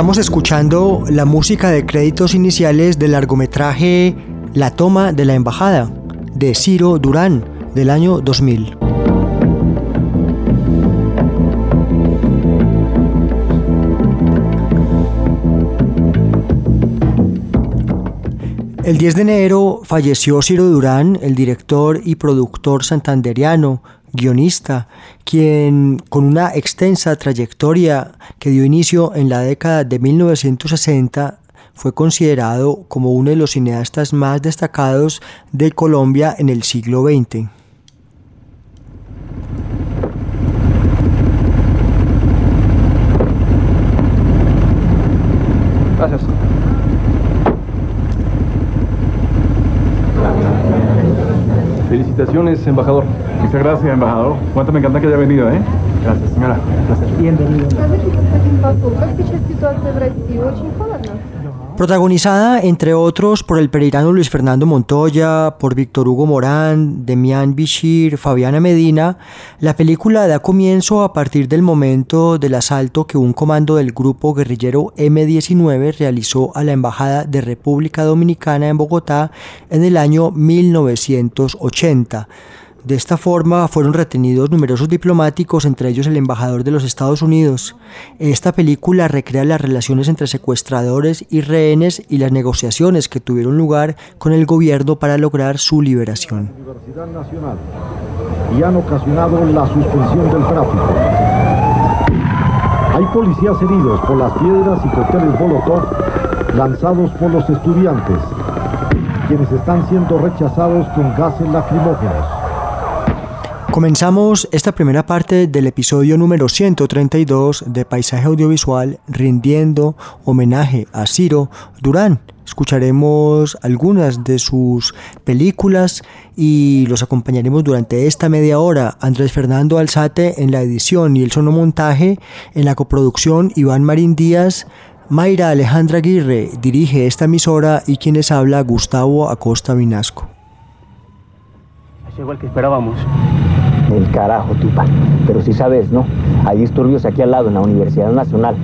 Estamos escuchando la música de créditos iniciales del largometraje La toma de la embajada de Ciro Durán del año 2000. El 10 de enero falleció Ciro Durán, el director y productor santanderiano, guionista, quien con una extensa trayectoria que dio inicio en la década de 1960 fue considerado como uno de los cineastas más destacados de Colombia en el siglo XX. Gracias. Felicitaciones, embajador. Muchas gracias, embajador. Cuánto me encanta que haya venido, ¿eh? Gracias, señora. Gracias. Скажите, господин посол, как сейчас ситуация в России? Очень холодно? Protagonizada, entre otros, por el pereirano Luis Fernando Montoya, por Víctor Hugo Morán, Demián Bichir, Fabiana Medina, la película da comienzo a partir del momento del asalto que un comando del grupo guerrillero M-19 realizó a la Embajada de República Dominicana en Bogotá en el año 1980. De esta forma fueron retenidos numerosos diplomáticos, entre ellos el embajador de los Estados Unidos. Esta película recrea las relaciones entre secuestradores y rehenes y las negociaciones que tuvieron lugar con el gobierno para lograr su liberación. Universidad Nacional y han ocasionado la suspensión del tráfico. Hay policías heridos por las piedras y cócteles Molotov lanzados por los estudiantes, quienes están siendo rechazados con gases lacrimógenos. Comenzamos esta primera parte del episodio número 132 de Paisaje Audiovisual rindiendo homenaje a Ciro Durán. Escucharemos algunas de sus películas y los acompañaremos durante esta media hora. Andrés Fernando Alzate en la edición y el sonomontaje, en la coproducción Iván Marín Díaz, Mayra Alejandra Aguirre dirige esta emisora y quienes habla Gustavo Acosta Vinasco. Es igual que esperábamos. El carajo, Tupa. Pero sí sabes, ¿no? Hay disturbios aquí al lado, en la Universidad Nacional.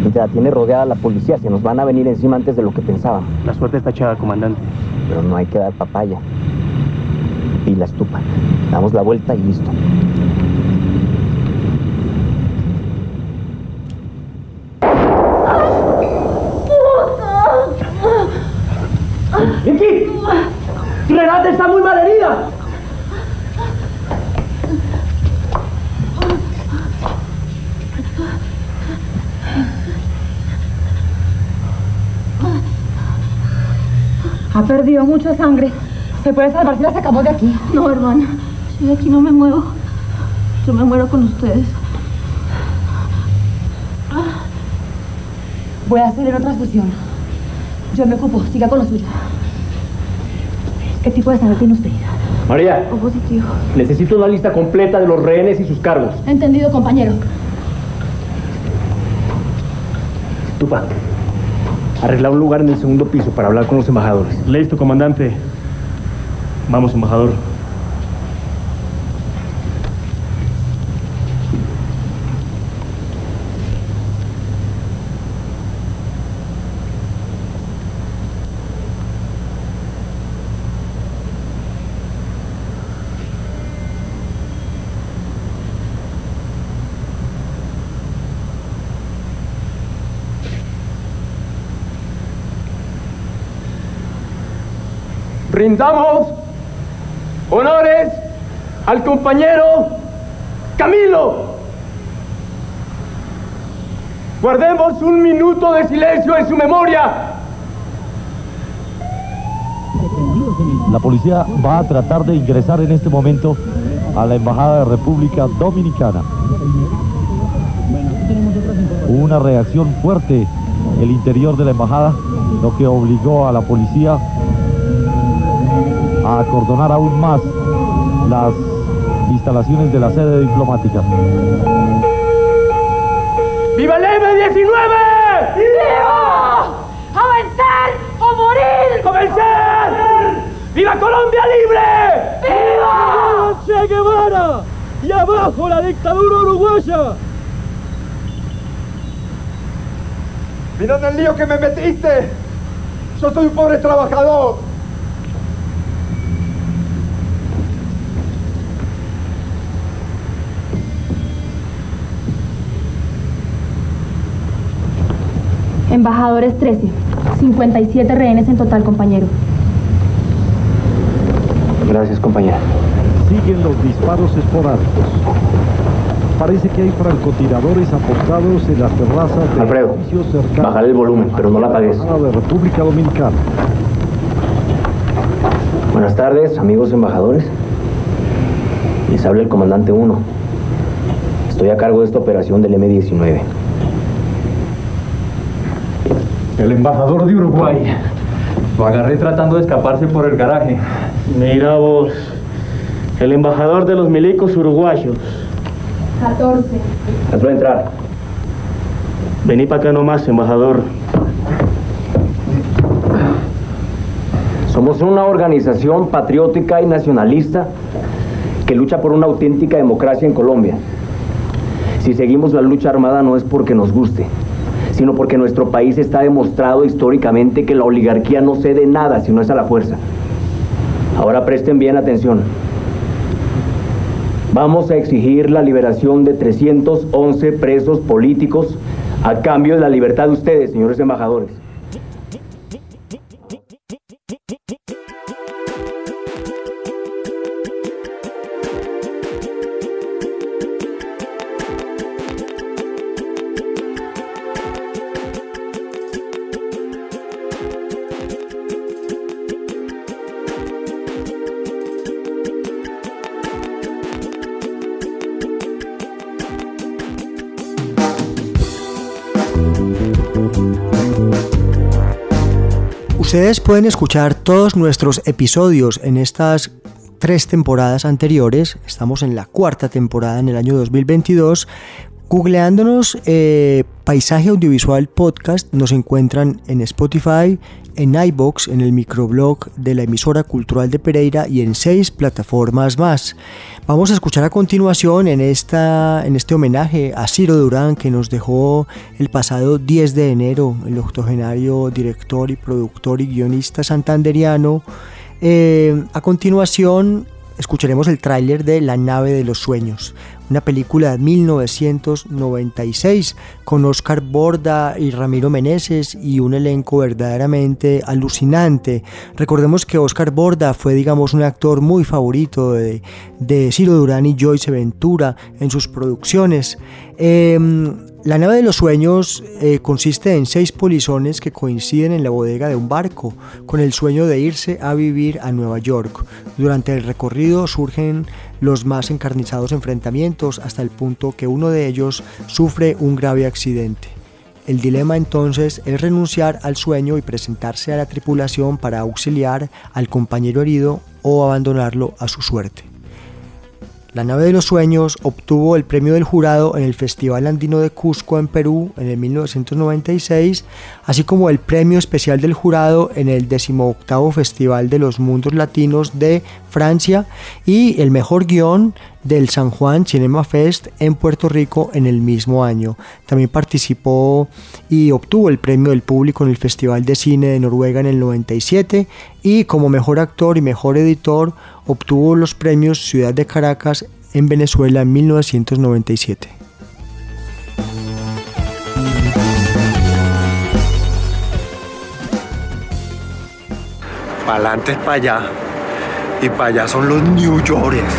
Mientras la tiene rodeada la policía, se nos van a venir encima antes de lo que pensábamos. La suerte está echada, comandante. Pero no hay que dar papaya. Pilas, Tupa. Damos la vuelta y listo. ¡Renata está muy mal herida! Ha perdido mucha sangre. ¿Se puede salvar si la sacamos de aquí? No, hermana. Si de aquí no me muevo, yo me muero con ustedes. Voy a hacerle otra transfusión. Yo me ocupo. Siga con lo suyo. ¿Qué tipo de sangre tiene usted? María, O positivo. necesito una lista completa de los rehenes y sus cargos. Entendido, compañero. Tupa, Arreglar un lugar en el segundo piso para hablar con los embajadores. Listo, comandante. Vamos, embajador. Rindamos honores al compañero Camilo. Guardemos un minuto de silencio en su memoria. La policía va a tratar de ingresar en este momento a la Embajada de República Dominicana. Hubo una reacción fuerte en el interior de la embajada, lo que obligó a la policía a acordonar aún más las instalaciones de la sede diplomática. ¡Viva el M-19! ¡Viva! ¡A vencer o morir! ¡A vencer! ¡Viva Colombia libre! ¡Viva! Che Guevara! ¡Y abajo la dictadura uruguaya! Mira en el lío que me metiste. Yo soy un pobre trabajador. Embajadores 13. 57 rehenes en total, compañero. Gracias, compañera. Siguen los disparos esporádicos. Parece que hay francotiradores apostados en las terrazas de Alfredo, edificios cercanos bájale el volumen, pero no la apagues. la República Dominicana. Buenas tardes, amigos embajadores. Les habla el comandante 1. Estoy a cargo de esta operación del M-19. El embajador de Uruguay. Lo agarré tratando de escaparse por el garaje. Mira vos, el embajador de los milicos uruguayos. 14. Hazlo entrar. Vení para acá nomás, embajador. Somos una organización patriótica y nacionalista que lucha por una auténtica democracia en Colombia. Si seguimos la lucha armada no es porque nos guste, sino porque nuestro país está demostrado históricamente que la oligarquía no cede nada si no es a la fuerza. Ahora presten bien atención. Vamos a exigir la liberación de 311 presos políticos a cambio de la libertad de ustedes, señores embajadores. Ustedes pueden escuchar todos nuestros episodios en estas tres temporadas anteriores. Estamos en la cuarta temporada en el año 2022. Googleándonos eh, Paisaje Audiovisual Podcast nos encuentran en Spotify, en iBox, en el microblog de la emisora cultural de Pereira y en seis plataformas más. Vamos a escuchar a continuación en, esta, en este homenaje a Ciro Durán que nos dejó el pasado 10 de enero, el octogenario director y productor y guionista santanderiano. Eh, a continuación escucharemos el tráiler de La nave de los sueños, una película de 1996 con Oscar Borda y Ramiro Meneses y un elenco verdaderamente alucinante. Recordemos que Oscar Borda fue, digamos, un actor muy favorito de, de Ciro Durán y Joyce Ventura en sus producciones. Eh, la nave de los sueños eh, consiste en seis polizones que coinciden en la bodega de un barco con el sueño de irse a vivir a Nueva York. Durante el recorrido surgen los más encarnizados enfrentamientos hasta el punto que uno de ellos sufre un grave accidente. El dilema entonces es renunciar al sueño y presentarse a la tripulación para auxiliar al compañero herido o abandonarlo a su suerte. La nave de los sueños obtuvo el premio del jurado en el Festival Andino de Cusco en Perú en el 1996, así como el premio especial del jurado en el 18 Festival de los Mundos Latinos de Francia y el mejor guion del San Juan Cinema Fest en Puerto Rico en el mismo año. También participó y obtuvo el premio del público en el Festival de Cine de Noruega en el 97 y como mejor actor y mejor editor obtuvo los premios Ciudad de Caracas en Venezuela en 1997. Pa'lante es para allá. Y para allá son los New Yorkers.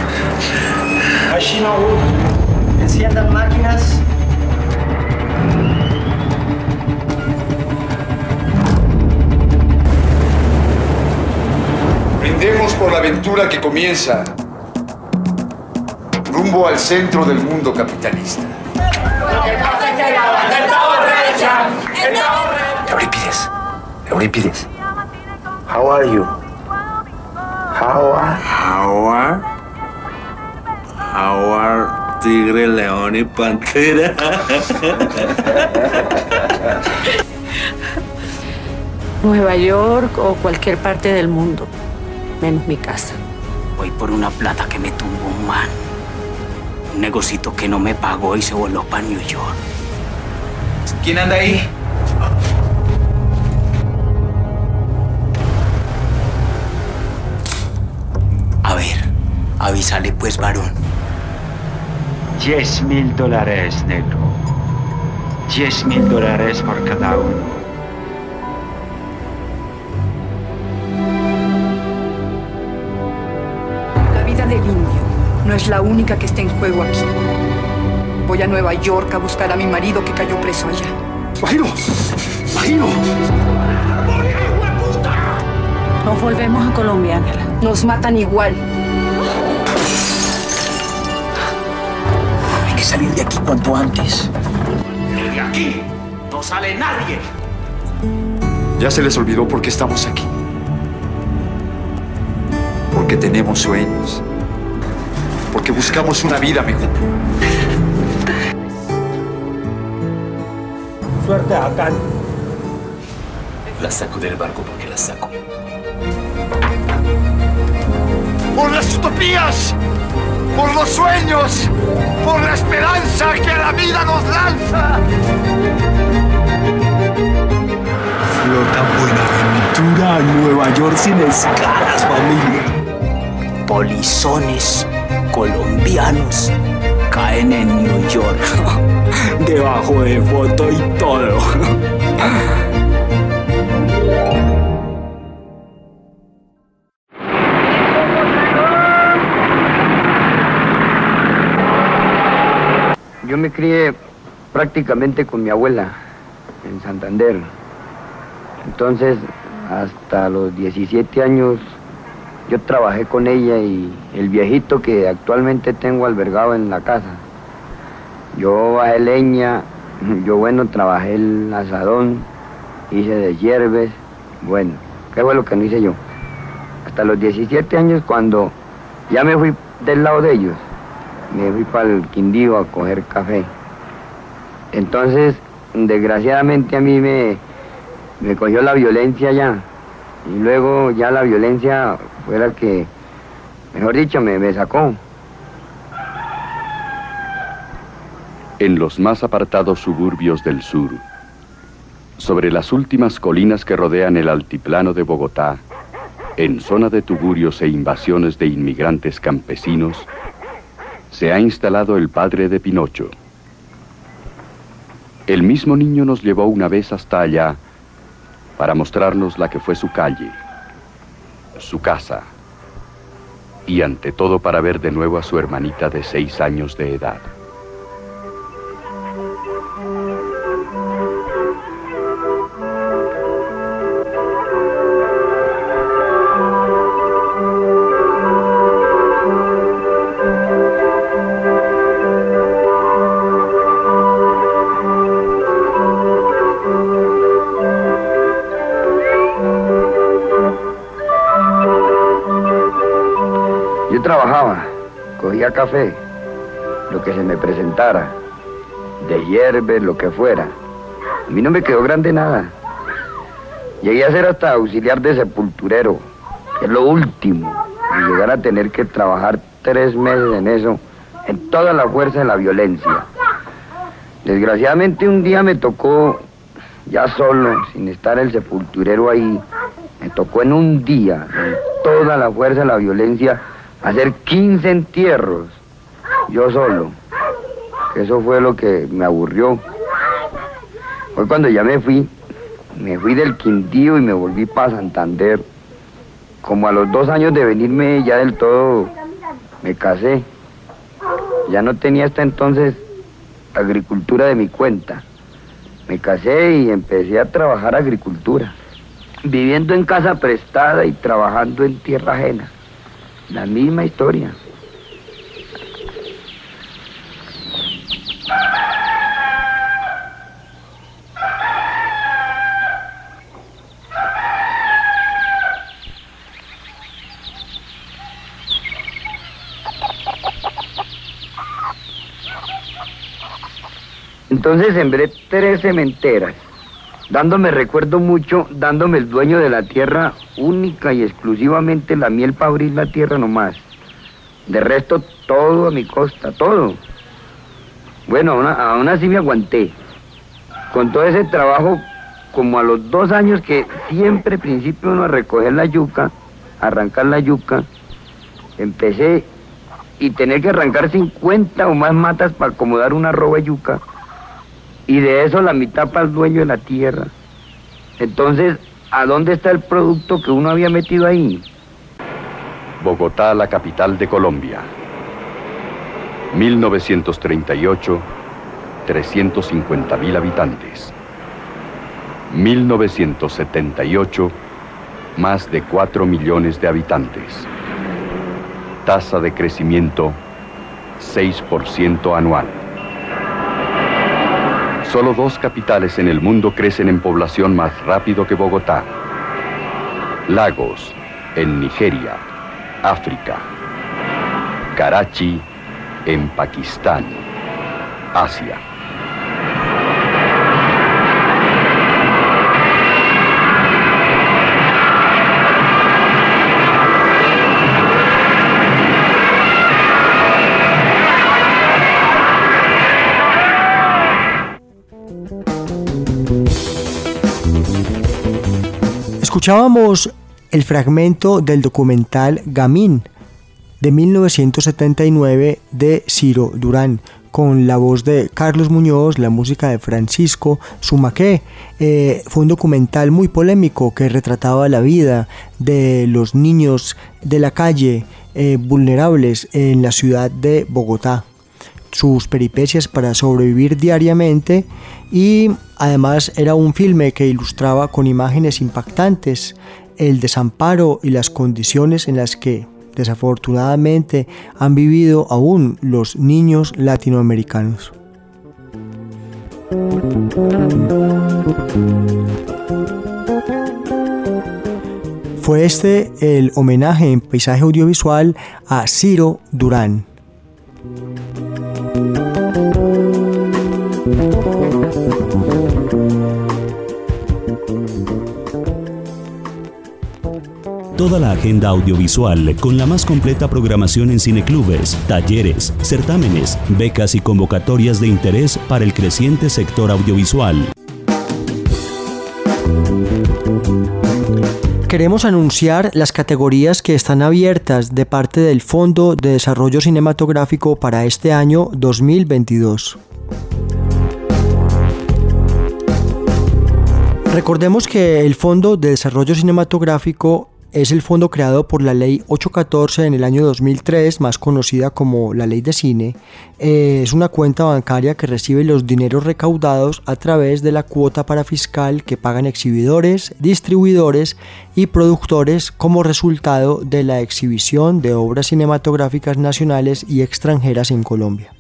Enciendan máquinas. Brindemos por la aventura que comienza rumbo al centro del mundo capitalista. Eurípides. Eurípides. How are you? How are? How are? Are tigre, león y pantera? Nueva York o cualquier parte del mundo, menos mi casa. Voy por una plata que me tumbó un man. Un negocito que no me pagó y se voló para New York. ¿Quién anda ahí? A ver, avísale pues, varón. Diez mil dólares, negro. Diez mil dólares por cada uno. La vida del indio no es la única que está en juego aquí. Voy a Nueva York a buscar a mi marido que cayó preso allá. ¡Magino! ¡Magino! Nos volvemos a Colombia, Ángela. Nos matan igual. Salir de aquí cuanto antes. De aquí no sale nadie. Ya se les olvidó por qué estamos aquí. Porque tenemos sueños. Porque buscamos una vida mejor. Suerte acá. La saco del barco porque la saco. Por las utopías, por los sueños, esperanza que la vida nos lanza. Flota Buenaventura a Nueva York sin escalas, familia. Polizones colombianos caen en New York. Debajo de foto y todo. Yo me crié prácticamente con mi abuela en Santander. Entonces, hasta los 17 años, yo trabajé con ella y el viejito que actualmente tengo albergado en la casa. Yo bajé leña, yo bueno, trabajé el asadón, hice de hierbes, bueno, ¿qué fue lo que no hice yo? Hasta los 17 años cuando ya me fui del lado de ellos, me fui para el Quindío a coger café. Entonces, desgraciadamente a mí me, me cogió la violencia ya. Y luego ya la violencia fue la que, mejor dicho, me, me sacó. En los más apartados suburbios del sur, sobre las últimas colinas que rodean el altiplano de Bogotá, en zona de tugurios e invasiones de inmigrantes campesinos, se ha instalado el padre de Pinocho. El mismo niño nos llevó una vez hasta allá para mostrarnos la que fue su calle, su casa, y ante todo para ver de nuevo a su hermanita de seis años de edad. Café, lo que se me presentara, de hierbas, lo que fuera. A mí no me quedó grande nada. Llegué a ser hasta auxiliar de sepulturero, que es lo último, y llegar a tener que trabajar tres meses en eso, en toda la fuerza de la violencia. Desgraciadamente un día me tocó, ya solo, sin estar el sepulturero ahí, me tocó en un día, en toda la fuerza de la violencia, hacer 15 entierros, yo solo. Eso fue lo que me aburrió. Fue cuando ya me fui, me fui del Quindío y me volví para Santander. Como a los dos años de venirme ya del todo, me casé. Ya no tenía hasta entonces agricultura de mi cuenta. Me casé y empecé a trabajar agricultura, viviendo en casa prestada y trabajando en tierra ajena. La misma historia. Entonces sembré tres cementeras, dándome recuerdo mucho, dándome el dueño de la tierra única y exclusivamente la miel para abrir la tierra nomás. De resto, todo a mi costa, todo. Bueno, aún, así me aguanté. Con todo ese trabajo, como a los dos años que siempre principio uno a recoger la yuca, arrancar la yuca, empecé y tener que arrancar 50 o más matas para acomodar una roba yuca y de eso la mitad para el dueño de la tierra. Entonces, ¿a dónde está el producto que uno había metido ahí? Bogotá, la capital de Colombia. 1938, 350 mil habitantes. 1978, más de 4 millones de habitantes. Tasa de crecimiento 6% anual. Solo dos capitales en el mundo crecen en población más rápido que Bogotá. Lagos, en Nigeria, África. Karachi, en Pakistán, Asia. Escuchábamos el fragmento del documental Gamín de 1979 de Ciro Durán con la voz de Carlos Muñoz, la música de Francisco Sumaqué. Eh, fue un documental muy polémico que retrataba la vida de los niños de la calle eh, vulnerables en la ciudad de Bogotá sus peripecias para sobrevivir diariamente y además era un filme que ilustraba con imágenes impactantes el desamparo y las condiciones en las que desafortunadamente han vivido aún los niños latinoamericanos. Fue este el homenaje en paisaje audiovisual a Ciro Durán. Toda la agenda audiovisual con la más completa programación en cineclubes, talleres, certámenes, becas y convocatorias de interés para el creciente sector audiovisual. Queremos anunciar las categorías que están abiertas de parte del Fondo de Desarrollo Cinematográfico para este año 2022. Recordemos que el Fondo de Desarrollo Cinematográfico es el fondo creado por la Ley 814 en el año 2003, más conocida como la Ley de Cine. Eh, es una cuenta bancaria que recibe los dineros recaudados a través de la cuota para fiscal que pagan exhibidores, distribuidores y productores como resultado de la exhibición de obras cinematográficas nacionales y extranjeras en Colombia.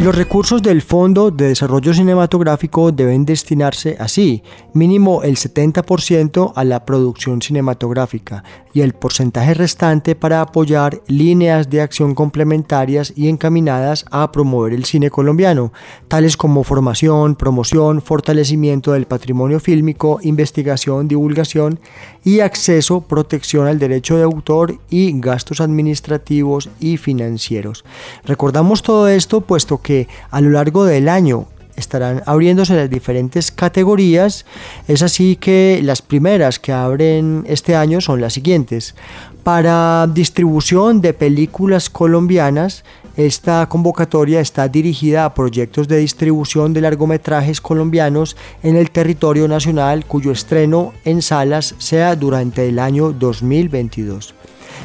Los recursos del Fondo de Desarrollo Cinematográfico deben destinarse así, mínimo el 70% a la producción cinematográfica y el porcentaje restante para apoyar líneas de acción complementarias y encaminadas a promover el cine colombiano, tales como formación, promoción, fortalecimiento del patrimonio fílmico, investigación, divulgación y acceso, protección al derecho de autor y gastos administrativos y financieros. Recordamos todo esto puesto que a lo largo del año estarán abriéndose las diferentes categorías. Es así que las primeras que abren este año son las siguientes. Para distribución de películas colombianas, esta convocatoria está dirigida a proyectos de distribución de largometrajes colombianos en el territorio nacional cuyo estreno en salas sea durante el año 2022.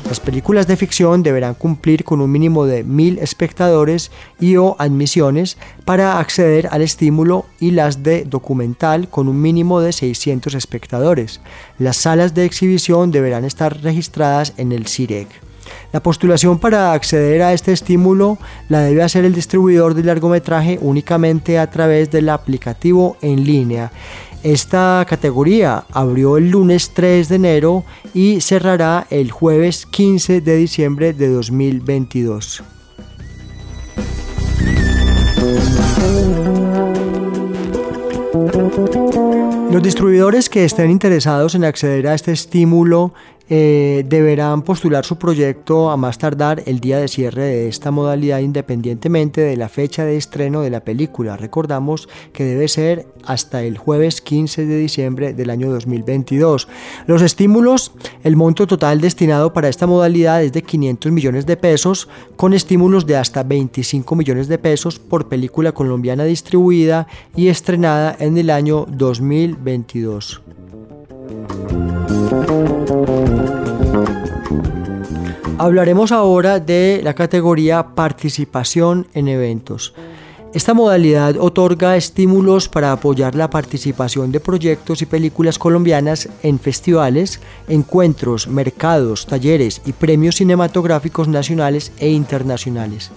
Las películas de ficción deberán cumplir con un mínimo de mil espectadores y o admisiones para acceder al estímulo y las de documental con un mínimo de 600 espectadores. Las salas de exhibición deberán estar registradas en el CIREC. La postulación para acceder a este estímulo la debe hacer el distribuidor de largometraje únicamente a través del aplicativo en línea esta categoría abrió el lunes 3 de enero y cerrará el jueves 15 de diciembre de 2022. Los distribuidores que estén interesados en acceder a este estímulo eh, deberán postular su proyecto a más tardar el día de cierre de esta modalidad independientemente de la fecha de estreno de la película. Recordamos que debe ser hasta el jueves 15 de diciembre del año 2022. Los estímulos, el monto total destinado para esta modalidad es de 500 millones de pesos, con estímulos de hasta 25 millones de pesos por película colombiana distribuida y estrenada en el año 2022. Hablaremos ahora de la categoría participación en eventos. Esta modalidad otorga estímulos para apoyar la participación de proyectos y películas colombianas en festivales, encuentros, mercados, talleres y premios cinematográficos nacionales e internacionales.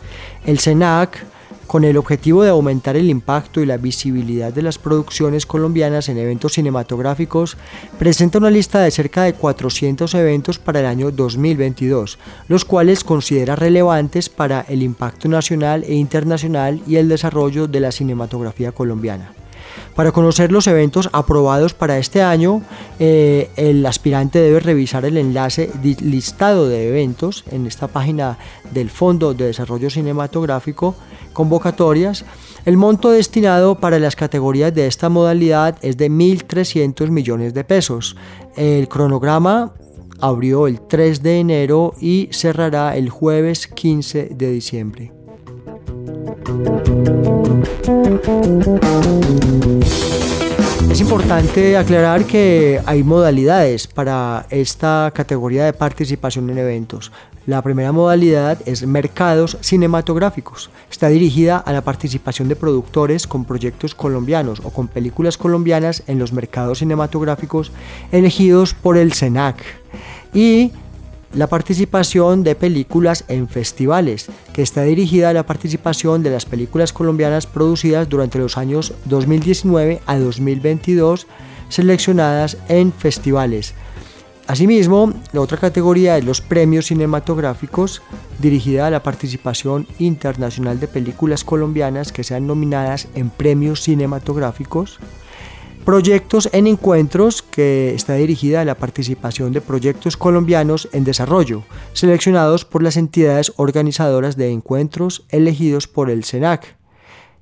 El CENAC con el objetivo de aumentar el impacto y la visibilidad de las producciones colombianas en eventos cinematográficos, presenta una lista de cerca de 400 eventos para el año 2022, los cuales considera relevantes para el impacto nacional e internacional y el desarrollo de la cinematografía colombiana. Para conocer los eventos aprobados para este año, eh, el aspirante debe revisar el enlace listado de eventos en esta página del Fondo de Desarrollo Cinematográfico convocatorias, el monto destinado para las categorías de esta modalidad es de 1.300 millones de pesos. El cronograma abrió el 3 de enero y cerrará el jueves 15 de diciembre. Es importante aclarar que hay modalidades para esta categoría de participación en eventos. La primera modalidad es mercados cinematográficos. Está dirigida a la participación de productores con proyectos colombianos o con películas colombianas en los mercados cinematográficos elegidos por el SENAC. Y la participación de películas en festivales, que está dirigida a la participación de las películas colombianas producidas durante los años 2019 a 2022 seleccionadas en festivales. Asimismo, la otra categoría es los premios cinematográficos, dirigida a la participación internacional de películas colombianas que sean nominadas en premios cinematográficos. Proyectos en encuentros, que está dirigida a la participación de proyectos colombianos en desarrollo, seleccionados por las entidades organizadoras de encuentros elegidos por el SENAC.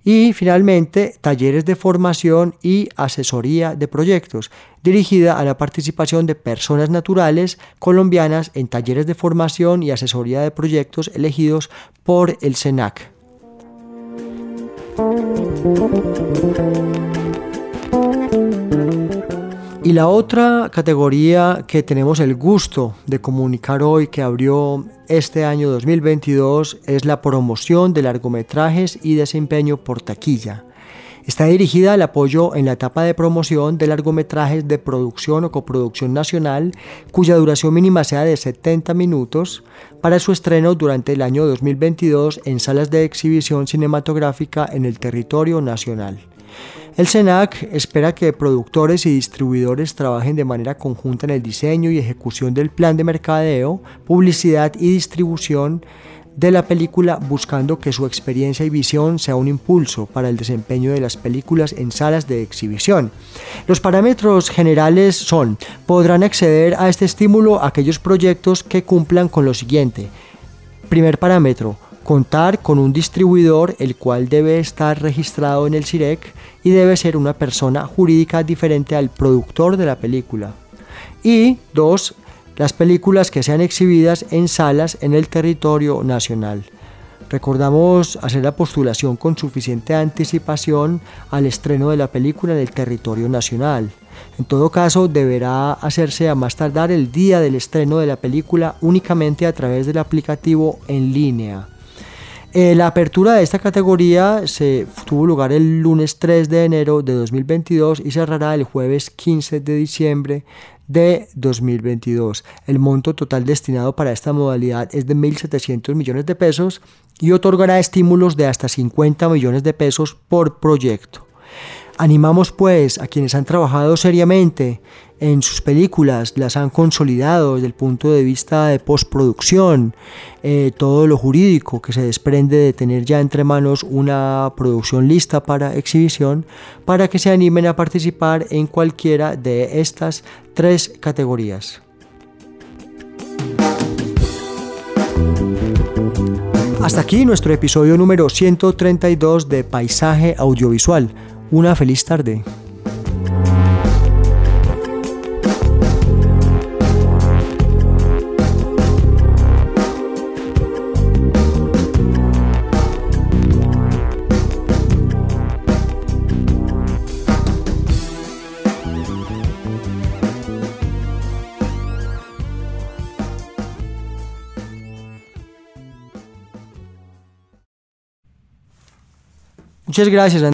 Y finalmente, talleres de formación y asesoría de proyectos, dirigida a la participación de personas naturales colombianas en talleres de formación y asesoría de proyectos elegidos por el SENAC. Y la otra categoría que tenemos el gusto de comunicar hoy que abrió este año 2022 es la promoción de largometrajes y desempeño por taquilla. Está dirigida al apoyo en la etapa de promoción de largometrajes de producción o coproducción nacional cuya duración mínima sea de 70 minutos para su estreno durante el año 2022 en salas de exhibición cinematográfica en el territorio nacional. El SENAC espera que productores y distribuidores trabajen de manera conjunta en el diseño y ejecución del plan de mercadeo, publicidad y distribución de la película buscando que su experiencia y visión sea un impulso para el desempeño de las películas en salas de exhibición. Los parámetros generales son, podrán acceder a este estímulo aquellos proyectos que cumplan con lo siguiente. Primer parámetro, contar con un distribuidor el cual debe estar registrado en el CIREC y debe ser una persona jurídica diferente al productor de la película. Y dos, las películas que sean exhibidas en salas en el territorio nacional. Recordamos hacer la postulación con suficiente anticipación al estreno de la película en el territorio nacional. En todo caso, deberá hacerse a más tardar el día del estreno de la película únicamente a través del aplicativo en línea. Eh, la apertura de esta categoría se tuvo lugar el lunes 3 de enero de 2022 y cerrará el jueves 15 de diciembre de 2022. El monto total destinado para esta modalidad es de 1.700 millones de pesos y otorgará estímulos de hasta 50 millones de pesos por proyecto. Animamos pues a quienes han trabajado seriamente en sus películas, las han consolidado desde el punto de vista de postproducción, eh, todo lo jurídico que se desprende de tener ya entre manos una producción lista para exhibición, para que se animen a participar en cualquiera de estas tres categorías. Hasta aquí nuestro episodio número 132 de Paisaje Audiovisual. Una feliz tarde. Cheers.